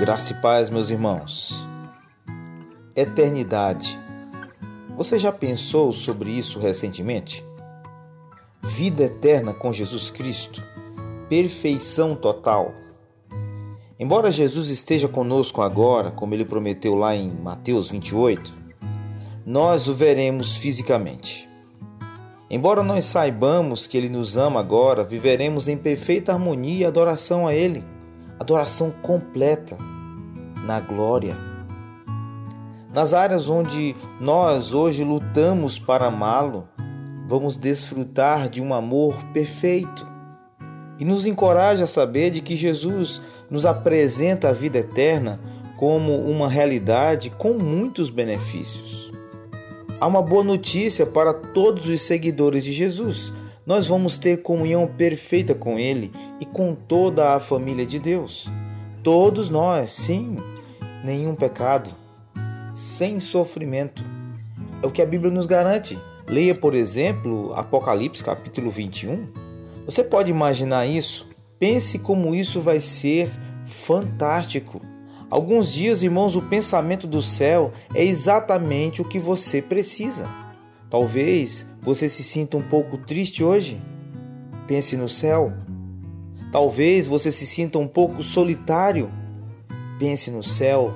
Graça e paz, meus irmãos. Eternidade. Você já pensou sobre isso recentemente? Vida eterna com Jesus Cristo. Perfeição total. Embora Jesus esteja conosco agora, como ele prometeu lá em Mateus 28, nós o veremos fisicamente. Embora nós saibamos que ele nos ama agora, viveremos em perfeita harmonia e adoração a ele adoração completa na glória. Nas áreas onde nós hoje lutamos para amá-lo, vamos desfrutar de um amor perfeito. E nos encoraja a saber de que Jesus nos apresenta a vida eterna como uma realidade com muitos benefícios. Há uma boa notícia para todos os seguidores de Jesus nós vamos ter comunhão perfeita com Ele e com toda a família de Deus. Todos nós, sim, nenhum pecado, sem sofrimento. É o que a Bíblia nos garante. Leia, por exemplo, Apocalipse capítulo 21. Você pode imaginar isso? Pense como isso vai ser fantástico. Alguns dias, irmãos, o pensamento do céu é exatamente o que você precisa. Talvez você se sinta um pouco triste hoje. Pense no céu. Talvez você se sinta um pouco solitário. Pense no céu.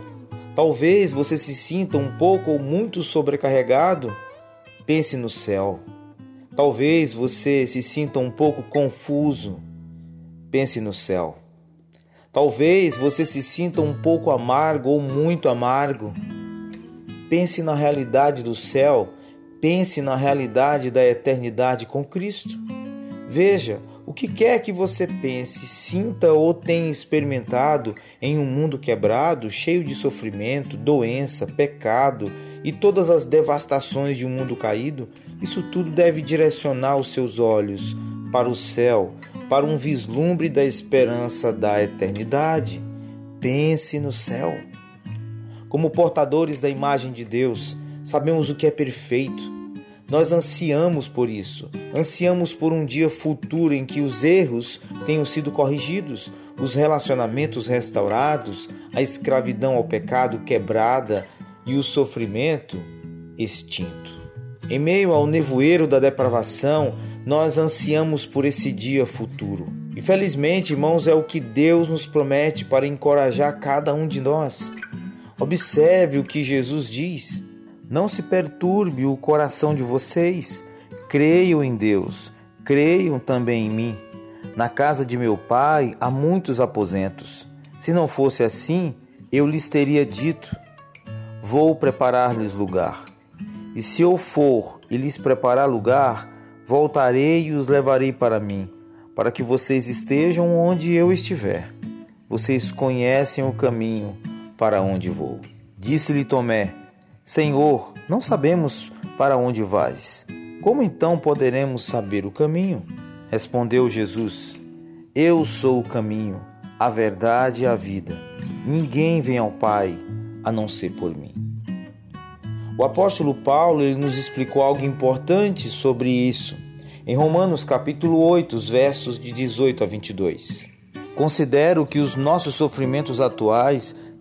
Talvez você se sinta um pouco ou muito sobrecarregado. Pense no céu. Talvez você se sinta um pouco confuso. Pense no céu. Talvez você se sinta um pouco amargo ou muito amargo. Pense na realidade do céu Pense na realidade da eternidade com Cristo. Veja, que quer que você pense, sinta ou tenha experimentado em um mundo quebrado, cheio de sofrimento, doença, pecado e todas as devastações de um mundo caído, isso tudo deve direcionar os seus olhos para o céu, para um vislumbre da esperança da eternidade. Pense no céu. Como portadores da imagem de Deus, sabemos o que é perfeito, nós ansiamos por isso. Ansiamos por um dia futuro em que os erros tenham sido corrigidos, os relacionamentos restaurados, a escravidão ao pecado quebrada e o sofrimento extinto. Em meio ao nevoeiro da depravação, nós ansiamos por esse dia futuro. E felizmente, irmãos, é o que Deus nos promete para encorajar cada um de nós. Observe o que Jesus diz. Não se perturbe o coração de vocês. Creiam em Deus, creiam também em mim. Na casa de meu pai há muitos aposentos. Se não fosse assim, eu lhes teria dito: Vou preparar-lhes lugar. E se eu for e lhes preparar lugar, voltarei e os levarei para mim, para que vocês estejam onde eu estiver. Vocês conhecem o caminho para onde vou. Disse-lhe Tomé: Senhor, não sabemos para onde vais. Como então poderemos saber o caminho? Respondeu Jesus: Eu sou o caminho, a verdade e a vida. Ninguém vem ao Pai a não ser por mim. O apóstolo Paulo ele nos explicou algo importante sobre isso em Romanos capítulo 8, os versos de 18 a 22. Considero que os nossos sofrimentos atuais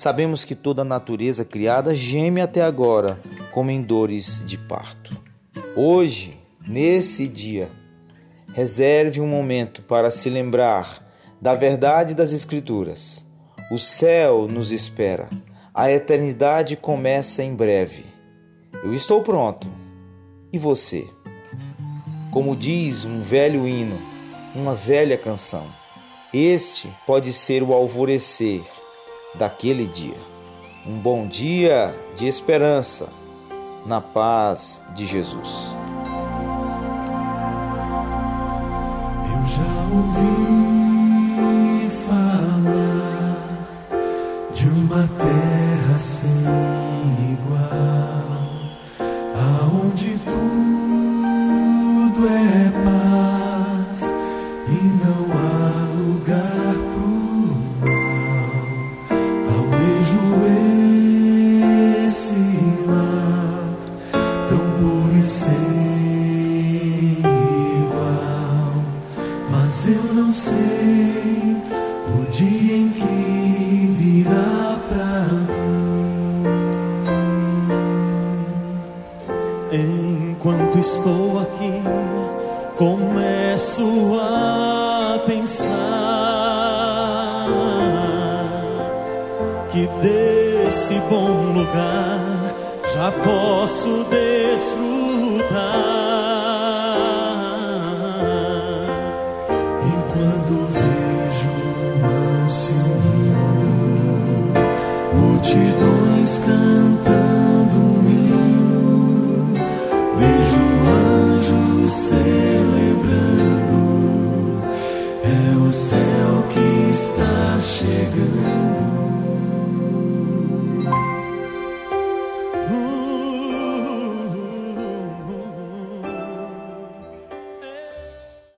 Sabemos que toda a natureza criada geme até agora, como em dores de parto. Hoje, nesse dia, reserve um momento para se lembrar da verdade das Escrituras. O céu nos espera. A eternidade começa em breve. Eu estou pronto. E você? Como diz um velho hino, uma velha canção, este pode ser o alvorecer daquele dia. Um bom dia de esperança, na paz de Jesus. Eu já ouvi mas eu não sei o dia em que virá pra mim. Enquanto estou aqui, começo a pensar que desse bom lugar já posso desfrutar. Multidões cantando um hino, vejo anjos celebrando, é o céu que.